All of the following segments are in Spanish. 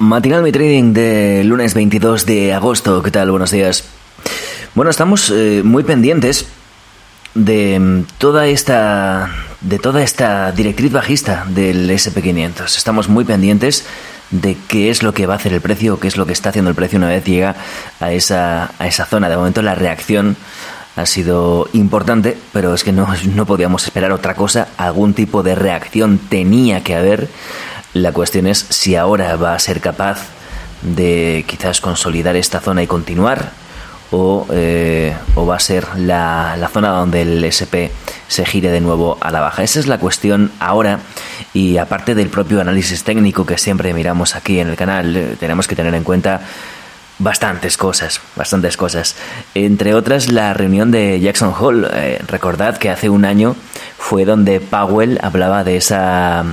Matinal Mi Trading de lunes 22 de agosto. ¿Qué tal? Buenos días. Bueno, estamos eh, muy pendientes de mm, toda esta de toda esta directriz bajista del SP500. Estamos muy pendientes de qué es lo que va a hacer el precio, qué es lo que está haciendo el precio una vez llega a esa, a esa zona. De momento la reacción ha sido importante, pero es que no, no podíamos esperar otra cosa. Algún tipo de reacción tenía que haber. La cuestión es si ahora va a ser capaz de quizás consolidar esta zona y continuar o, eh, o va a ser la, la, zona donde el SP se gire de nuevo a la baja. Esa es la cuestión ahora y aparte del propio análisis técnico que siempre miramos aquí en el canal, eh, tenemos que tener en cuenta bastantes cosas, bastantes cosas. Entre otras, la reunión de Jackson Hole. Eh, recordad que hace un año fue donde Powell hablaba de esa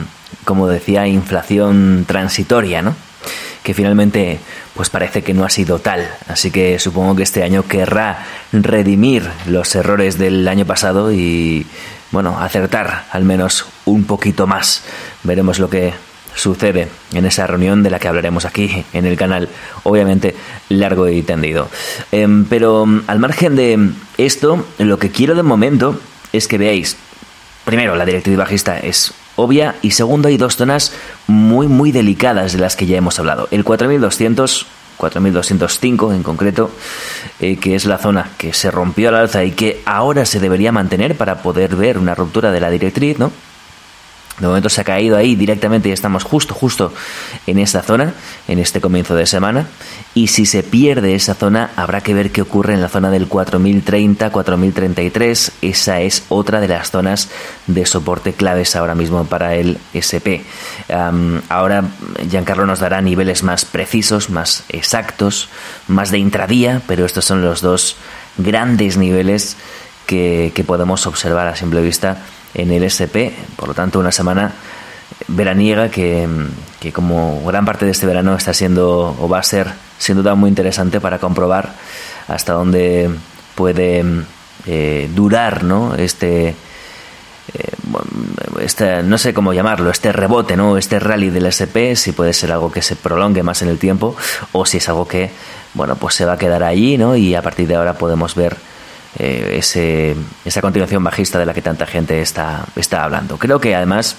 como decía, inflación transitoria, ¿no? Que finalmente, pues parece que no ha sido tal. Así que supongo que este año querrá redimir los errores del año pasado y, bueno, acertar al menos un poquito más. Veremos lo que sucede en esa reunión de la que hablaremos aquí en el canal, obviamente largo y tendido. Eh, pero al margen de esto, lo que quiero de momento es que veáis, primero, la directriz bajista es obvia y segundo hay dos zonas muy muy delicadas de las que ya hemos hablado. El 4200 4205 en concreto, eh, que es la zona que se rompió al alza y que ahora se debería mantener para poder ver una ruptura de la directriz, ¿no? De momento se ha caído ahí directamente y estamos justo, justo en esta zona, en este comienzo de semana. Y si se pierde esa zona, habrá que ver qué ocurre en la zona del 4030, 4033. Esa es otra de las zonas de soporte claves ahora mismo para el SP. Ahora Giancarlo nos dará niveles más precisos, más exactos, más de intradía, pero estos son los dos grandes niveles que podemos observar a simple vista en el SP. Por lo tanto, una semana veraniega que, que, como gran parte de este verano está siendo o va a ser sin duda muy interesante para comprobar hasta dónde puede eh, durar ¿no? este, eh, este, no sé cómo llamarlo, este rebote, ¿no? este rally del SP, si puede ser algo que se prolongue más en el tiempo o si es algo que bueno, pues se va a quedar allí ¿no? y a partir de ahora podemos ver eh, ese, esa continuación bajista de la que tanta gente está, está hablando. Creo que además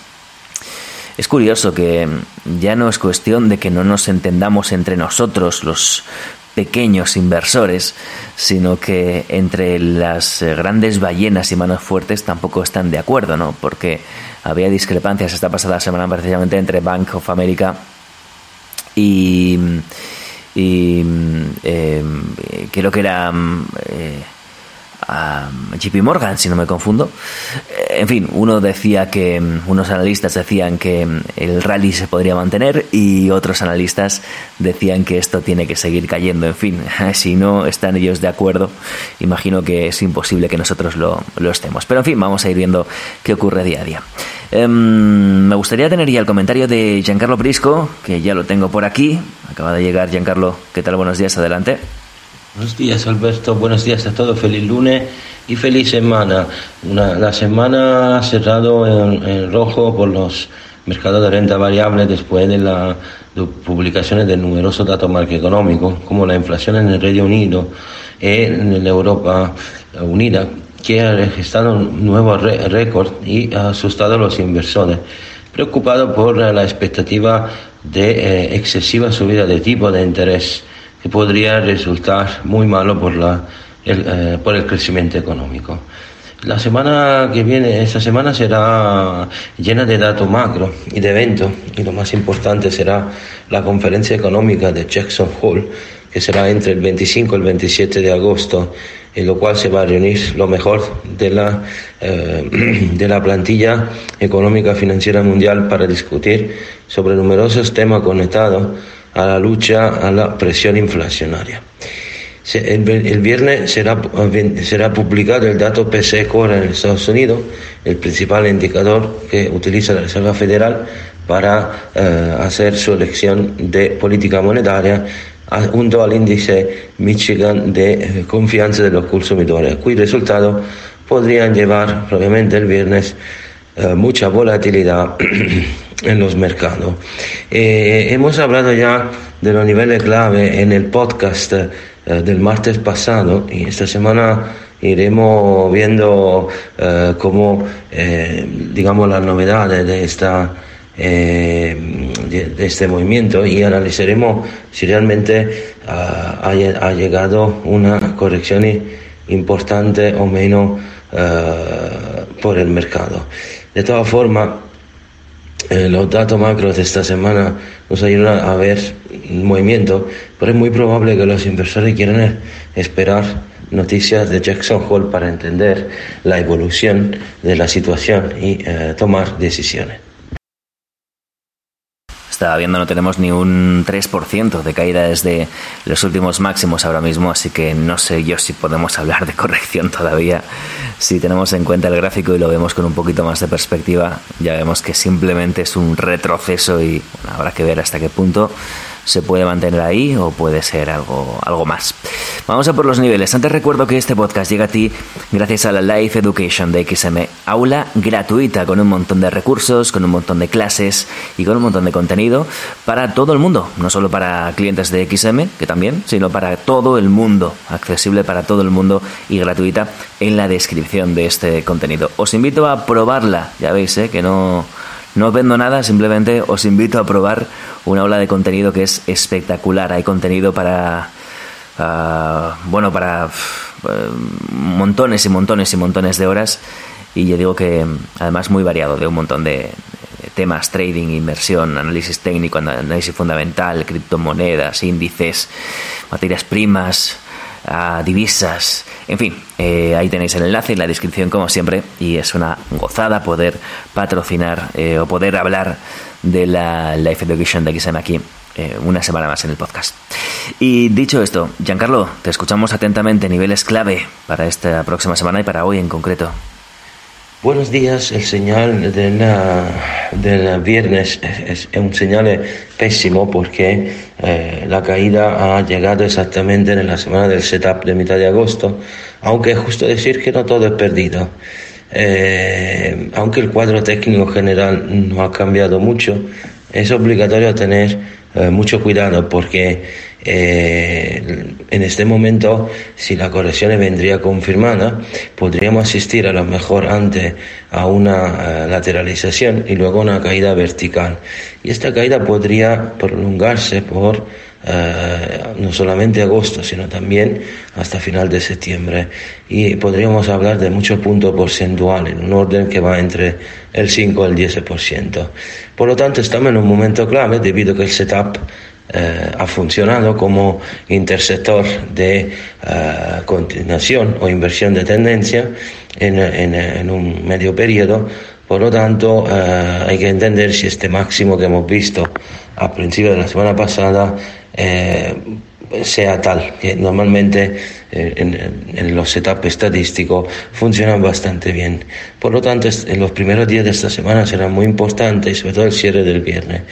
es curioso que ya no es cuestión de que no nos entendamos entre nosotros, los pequeños inversores, sino que entre las grandes ballenas y manos fuertes tampoco están de acuerdo, ¿no? Porque había discrepancias esta pasada semana precisamente entre Bank of America y, y eh, creo que era eh, a JP Morgan, si no me confundo. En fin, uno decía que, unos analistas decían que el rally se podría mantener y otros analistas decían que esto tiene que seguir cayendo. En fin, si no están ellos de acuerdo, imagino que es imposible que nosotros lo, lo estemos. Pero en fin, vamos a ir viendo qué ocurre día a día. Um, me gustaría tener ya el comentario de Giancarlo Prisco, que ya lo tengo por aquí. Acaba de llegar Giancarlo. ¿Qué tal? Buenos días, adelante. Buenos días Alberto, buenos días a todos, feliz lunes y feliz semana. La semana ha cerrado en, en, rojo por los mercados de renta variable después de las de publicaciones de numerosos datos macroeconómicos, como la inflación en el Reino Unido y en la Europa Unida, que ha registrado un nuevo récord y ha asustado a los inversores, preocupados por la expectativa de eh, excesiva subida de tipo de interés que podría resultar muy malo por, la, el, eh, por el crecimiento económico. La semana que viene, esta semana será llena de datos macro y de eventos, y lo más importante será la conferencia económica de Jackson Hole, que será entre el 25 y el 27 de agosto en lo cual se va a reunir lo mejor de la, eh, de la plantilla económica financiera mundial para discutir sobre numerosos temas conectados a la lucha a la presión inflacionaria. El, viernes será, será publicado el dato PCE Core en Estados Unidos, el principal indicador que utiliza la Reserva Federal para eh, hacer su elección de política monetaria junto al índice Michigan de eh, confianza de los consumidores, cuyos resultados podrían llevar probablemente el viernes eh, mucha volatilidad en los mercados. hemos hablado ya de los niveles clave en el podcast del martes pasado y esta semana iremos viendo cómo, digamos, las novedades de esta eh, de, este movimiento y analizaremos si realmente ah, ha, llegado una corrección importante o menos ah, por el mercado. De todas formas, eh, los datos macros de esta semana nos ayudan a ver movimiento, pero es muy probable que los inversores quieran esperar noticias de Jackson Hole para entender la evolución de la situación y eh, tomar decisiones. Estaba viendo, no tenemos ni un 3% de caída desde los últimos máximos ahora mismo, así que no sé yo si podemos hablar de corrección todavía. Si tenemos en cuenta el gráfico y lo vemos con un poquito más de perspectiva, ya vemos que simplemente es un retroceso y habrá que ver hasta qué punto se puede mantener ahí o puede ser algo, algo más. Vamos a por los niveles. Antes recuerdo que este podcast llega a ti gracias a la Life Education de XM, aula gratuita con un montón de recursos, con un montón de clases y con un montón de contenido para todo el mundo, no solo para clientes de XM, que también, sino para todo el mundo, accesible para todo el mundo y gratuita en la descripción de este contenido. Os invito a probarla, ya veis ¿eh? que no no vendo nada, simplemente os invito a probar una ola de contenido que es espectacular. Hay contenido para, ah, bueno, para eh, montones y montones y montones de horas. Y yo digo que además muy variado, de un montón de temas, trading, inversión, análisis técnico, análisis fundamental, criptomonedas, índices, materias primas, divisas, en fin, eh, ahí tenéis el enlace en la descripción como siempre y es una gozada poder patrocinar eh, o poder hablar de la Life Education de XM aquí eh, una semana más en el podcast. Y dicho esto, Giancarlo, te escuchamos atentamente, niveles clave para esta próxima semana y para hoy en concreto. Buenos días, el señal del viernes es, un señal pésimo porque eh, la caída ha llegado exactamente en la semana del setup de mitad de agosto, aunque es justo decir que no todo es perdido. Eh, aunque el cuadro técnico general no ha cambiado mucho, es obligatorio tener eh, mucho cuidado porque eh, en este momento, si la corrección vendría confirmada, podríamos asistir a lo mejor antes a una eh, lateralización y luego una caída vertical. Y esta caída podría prolongarse por eh, no solamente agosto, sino también hasta final de septiembre. Y podríamos hablar de muchos puntos porcentuales, en un orden que va entre el 5 y el 10%. Por lo tanto, estamos en un momento clave debido a que el setup eh, ha funcionado como interceptor de eh, continuación o inversión de tendencia en, en, un medio periodo. Por lo tanto, eh, hay que entender si este máximo que hemos visto a principio de la semana pasada sea tal, que normalmente eh, en, los setups estadísticos funcionan bastante bien. Por lo tanto, en los primeros días de esta semana serán muy importantes, sobre todo el cierre del viernes.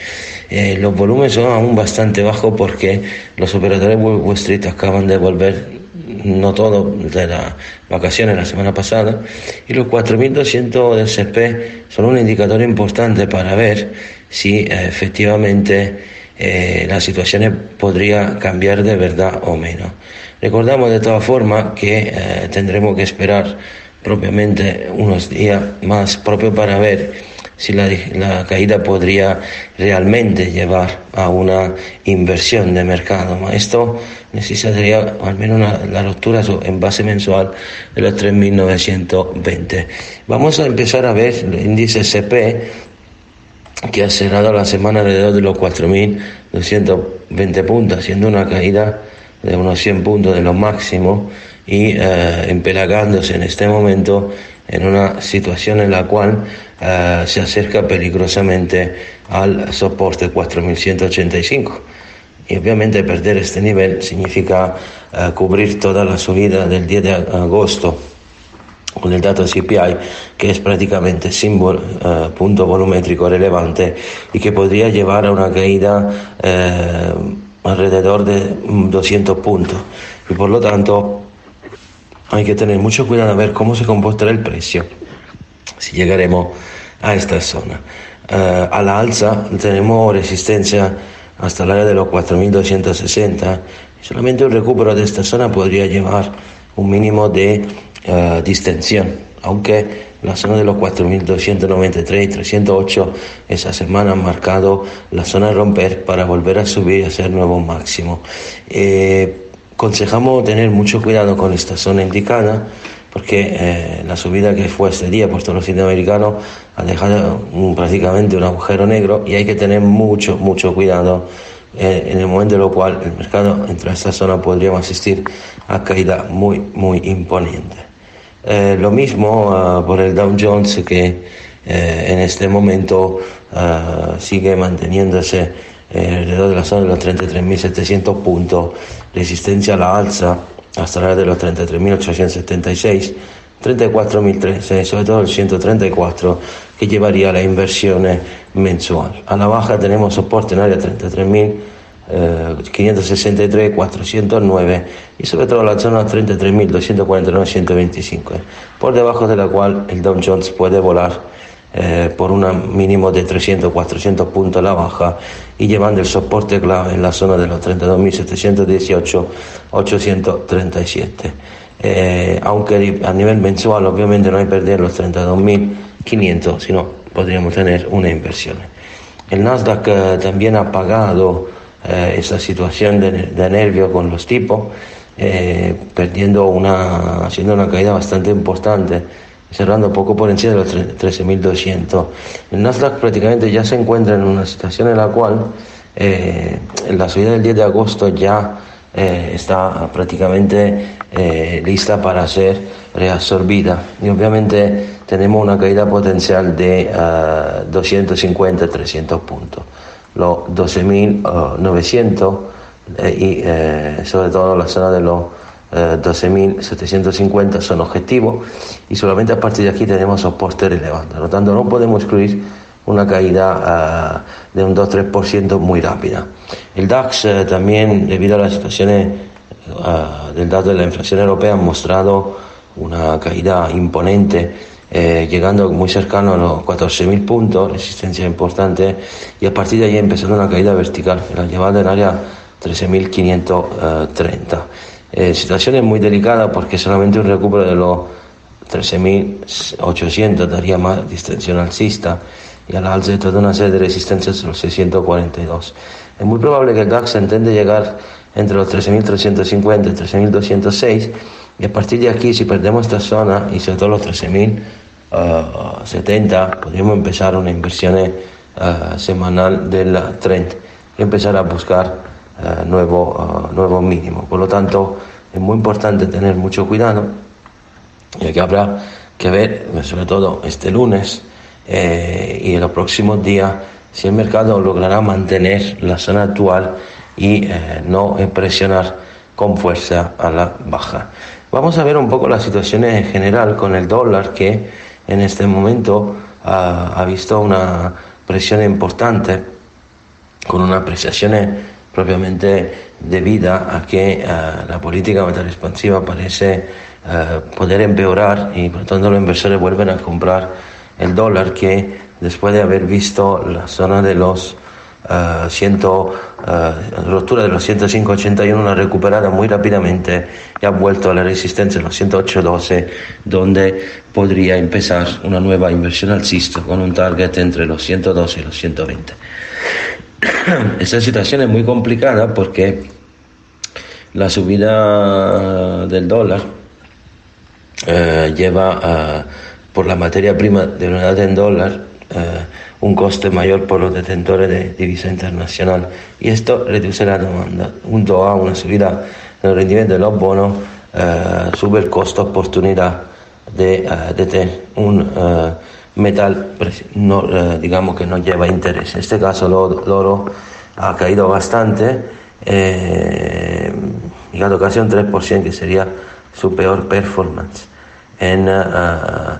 Eh, los volúmenes son aún bastante bajos porque los operadores Wall Street acaban de volver no todo de las vacaciones la semana pasada, y los 4.200 del CP son un indicador importante para ver si eh, efectivamente eh, la situación podría cambiar de verdad o menos. Recordamos de todas formas que eh, tendremos que esperar propiamente unos días más propio para ver si la, la, caída podría realmente llevar a una inversión de mercado. Esto necesitaría al menos la ruptura en base mensual de los 3.920. Vamos a empezar a ver el índice CP que ha cerrado la semana alrededor de los 4.220 puntos, haciendo una caída de unos 100 puntos de lo máximo y eh, empelagándose en este momento en una situación en la cual eh, se acerca peligrosamente al soporte 4185. Y obviamente perder este nivel significa eh, cubrir toda la subida del 10 de agosto con el dato CPI, que es prácticamente sin punto volumétrico relevante y que podría llevar a una caída alrededor de 200 puntos. Y por lo tanto, hay que tener mucho cuidado a ver cómo se comportará el precio si llegaremos a esta zona. Uh, a la alza tenemos resistencia hasta el área de los 4.260 solamente un recupero de esta zona podría llevar un mínimo de uh, distensión, aunque la zona de los 4.293 y 308 esa semana han marcado la zona de romper para volver a subir y hacer nuevo máximo. Eh, aconsejamos tener mucho cuidado con esta zona indicada porque eh, la subida que fue este día por todos los americanos ha dejado prácticamente un agujero negro y hay que tener mucho, mucho cuidado eh, en el momento en el cual el mercado entra a esta zona podríamos asistir a caída muy, muy imponente. Eh, lo mismo por el Dow Jones que en este momento sigue manteniéndose alrededor de la zona de los 33.700 puntos resistencia a la alza hasta la de los 33.876, 34.013, sobre todo el 134 que llevaría a la inversión mensual. A la baja tenemos soporte en área 33.563, 409 y sobre todo la zona 33.249, 125, por debajo de la cual el Dow Jones puede volar eh, por un mínimo de 300, 400 puntos a la baja y llevando el soporte clave en la zona de los 32.718, 837. Eh, aunque a nivel mensual obviamente no hay perder los 32.500, sino podríamos tener una inversión. El Nasdaq eh, también ha pagado esta situación de, de, nervio con los tipos, perdiendo una, haciendo una caída bastante importante cerrando poco por encima de los 13.200. El Nasdaq prácticamente ya se encuentra en una situación en la cual eh, la subida del 10 de agosto ya eh, está prácticamente eh, lista para ser reabsorbida y obviamente tenemos una caída potencial de 250-300 puntos. Los 12.900 y sobre todo la zona de los 12.750 eh, son objetivos y solamente a partir de aquí tenemos soporte relevante. Por lo tanto, no podemos excluir una caída eh, de un 2-3% muy rápida. El DAX eh, también, debido a las situaciones del dato de la inflación europea, ha mostrado una caída imponente, llegando muy cercano a los 14.000 puntos, resistencia importante, y a partir de ahí empezando una caída vertical, la llevada en área 13.530. Eh, situación muy delicada porque solamente un recupero de los 13.800 daría más distensión alcista y al alza de toda una serie de resistencias los 642. Es muy probable que el DAX intente llegar entre los 13.350 y 13.206 y a partir de aquí si perdemos esta zona y sobre todo los 13.070 podríamos empezar una inversión uh, semanal del trend y empezar a buscar eh, nuevo, eh, nuevo mínimo. Por lo tanto, es muy importante tener mucho cuidado, y que habrá que ver, sobre todo este lunes eh, y en los próximos días, si el mercado logrará mantener la zona actual y no presionar con fuerza a la baja. Vamos a ver un poco la situación en general con el dólar que en este momento ha, ha visto una presión importante con una apreciación propiamente debida a que eh, la política monetaria expansiva parece eh, poder empeorar y por lo tanto los inversores vuelven a comprar el dólar que después de haber visto la zona de los uh, ciento, ruptura de los 105.81 la recuperada muy rápidamente y ha vuelto a la resistencia de los 108.12 donde podría empezar una nueva inversión alcista con un target entre los 112 y los 120 esta situación es muy complicada porque la subida del dólar eh, lleva por la materia prima de unidad en dólar eh, un coste mayor por los detentores de divisa internacional y esto reduce la demanda junto a una subida del rendimiento de los bonos sube el costo oportunidad de, de tener un metal, no, digamos que no lleva interés. En este caso el oro ha caído bastante, eh, llegando casi a un 3%, que sería su peor performance en, uh,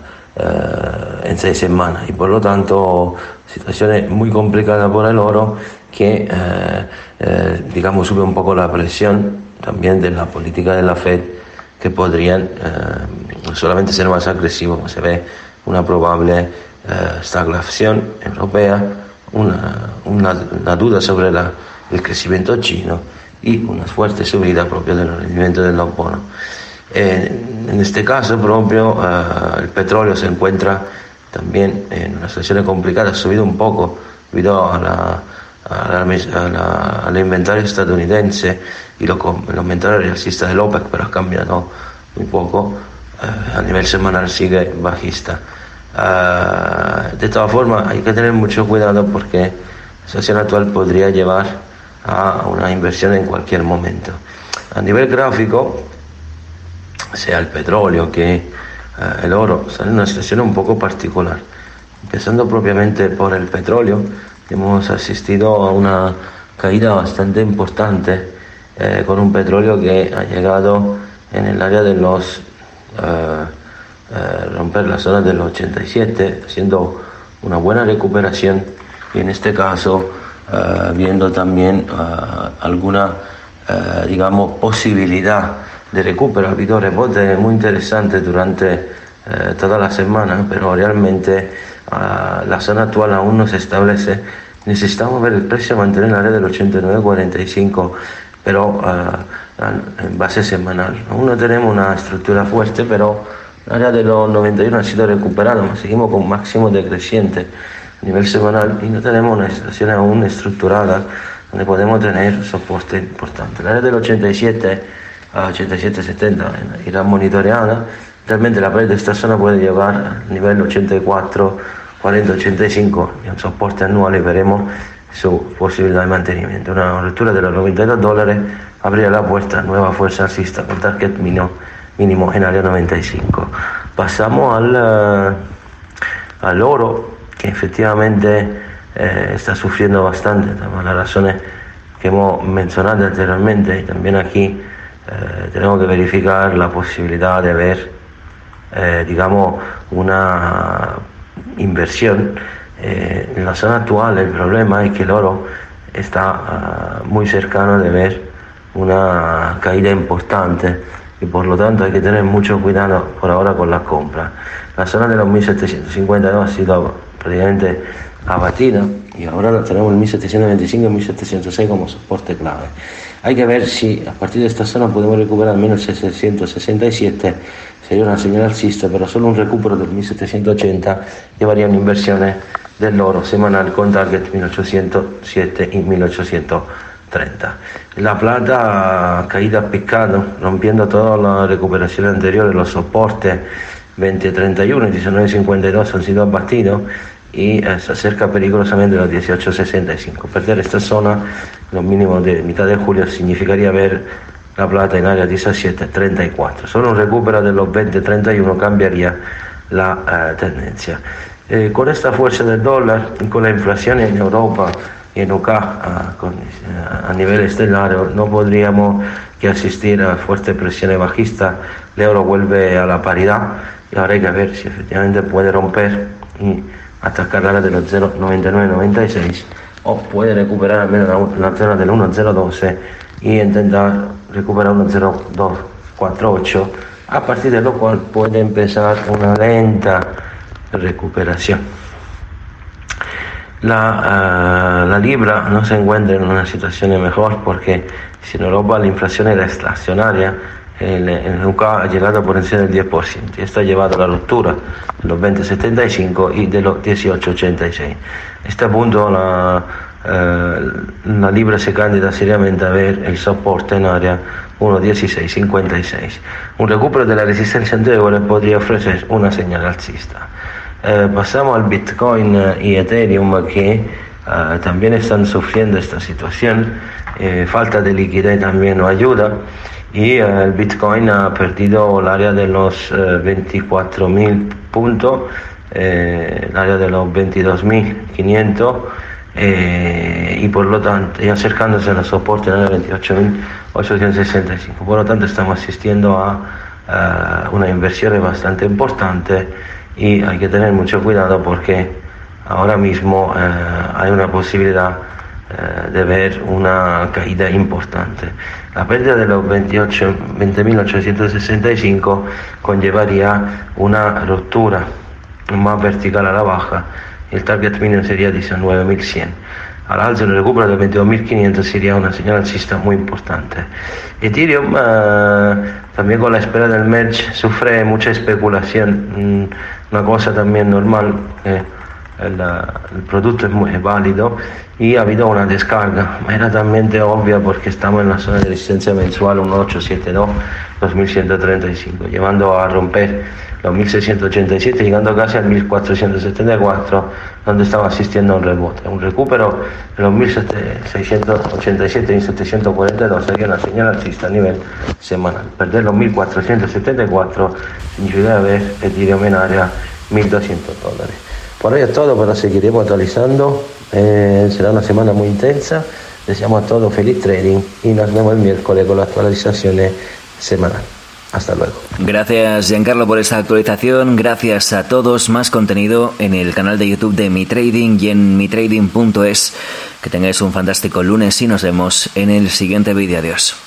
en seis semanas. Y por lo tanto, situación muy complicada por el oro que, uh, digamos, sube un poco la presión también de la política de la Fed que podrían solamente ser más agresivos. Se ve una probable stagnación europea una, una, una duda sobre la, el crecimiento chino y una fuerte subida propio del rendimiento del bonos. Eh, en este caso propio uh, el petróleo se encuentra también en una situación complicada, ha subido un poco debido a la, a la, al inventario estadounidense y lo, el inventario realista del OPEC, pero ha cambiado muy poco, uh, a nivel semanal sigue bajista. Uh, de todas formas, hay que tener mucho cuidado porque la situación actual podría llevar a una inversión en cualquier momento. A nivel gráfico, sea el petróleo que uh, el oro, sale en una situación un poco particular. Empezando propiamente por el petróleo, hemos asistido a una caída bastante importante eh, con un petróleo que ha llegado en el área de los uh, eh, romper la zona del 87, haciendo una buena recuperación y en este caso eh, viendo también eh, alguna, digamos, posibilidad de recupero. Ha habido rebote muy interesante durante toda la semana, pero realmente la zona actual aún no se establece. Necesitamos ver el precio mantener en el área del 89.45, pero en base semanal. Aún no tenemos una estructura fuerte, pero área de los 91 ha sido recuperado, seguimos con máximo decreciente a nivel semanal y no tenemos una situación aún estructurada donde podemos tener soporte importante. El área del 87 a 87-70 irá monitoreada. Realmente la pared de esta zona puede llegar al nivel 84, 40, 85 y un soporte anual y veremos su posibilidad de mantenimiento. Una ruptura de los 92 dólares abrirá la puerta a nueva fuerza alcista con target mínimo mínimo en área 95. Pasamos al, uh, al oro, que efectivamente eh, está sufriendo bastante, las razones que hemos mencionado anteriormente, y también aquí eh, tenemos que verificar la posibilidad de ver, eh, digamos, una inversión. en la zona actual el problema es que el oro está muy cercano de ver una caída importante y por lo tanto hay que tener mucho cuidado por ahora con las compras. La zona de los 1752 ha sido prácticamente abatida y ahora tenemos el 1725 y 1706 como soporte clave. Hay que ver si a partir de esta zona podemos recuperar al menos 1767, sería una señal alcista, pero solo un recupero del 1780 llevaría una inversión del oro semanal con target 1807 y 1800. 30. La plata ha caído a picado, rompiendo toda la recuperación anterior, los soportes 20.31 y 19.52 han sido abatidos y eh, se acerca peligrosamente a los 18.65. Perder esta zona, los mínimos de mitad de julio, significaría ver la plata en área 17.34. Solo un recupero de los 20.31 cambiaría la eh, tendencia. Eh, con esta fuerza del dólar y con la inflación en Europa, en UK a, a, nivel estelar no podríamos que asistir a fuerte presión bajista. El euro vuelve a la paridad y ahora hay que ver si efectivamente puede romper y atacar la de los 0,99-96 o puede recuperar al menos la, zona del 1,012 y intentar recuperar 1,0248 a partir de lo cual puede empezar una lenta recuperación. La, uh, la, libra no se encuentra en una situación mejor porque si en Europa la inflación era estacionaria, en UK ha llegado por encima del 10% y esto ha llevado a la ruptura de los 20,75 y de los 18,86. Este punto la, uh, la libra se candida seriamente a ver el soporte en área 1,1656. Un recupero de la resistencia anterior podría ofrecer una señal alcista. Eh, pasamos al Bitcoin eh, y Ethereum que eh, también están sufriendo esta situación. falta de liquidez también no ayuda. Y eh, el Bitcoin ha perdido el área de los 24.000 puntos, el área de los 22.500 y por lo tanto, y acercándose al soporte en el 28.865. Por lo tanto, estamos asistiendo a una inversión bastante importante y hay que tener mucho cuidado porque ahora mismo eh, hay una posibilidad eh, de ver una caída importante. La pérdida de los 20.865 conllevaría una ruptura más vertical a la baja el target mínimo sería 19.100 al alza el recupero de 22.500 sería una señal alcista muy importante. Ethereum eh, también con la espera del merge sufre mucha especulación, mm, una cosa también normal. El, el, producto es muy válido y ha habido una descarga, era también obvia porque estamos en la zona de resistencia mensual 1872 2135, llevando a romper los 1687, llegando casi al 1474, donde estaba asistiendo a un rebote. Un recupero de los 1687 y 742 sería una señal alcista a nivel semanal. Perder los 1474 significa haber Ethereum en área 1200 dólares. Por hoy es todo, pero seguiremos actualizando. Eh, será una semana muy intensa. Deseamos a todos feliz trading y nos vemos el miércoles con las actualizaciones semanal. Hasta luego. Gracias Giancarlo por esta actualización. Gracias a todos. Más contenido en el canal de YouTube de Mi Trading y en mitrading.es. Que tengáis un fantástico lunes y nos vemos en el siguiente vídeo. Adiós.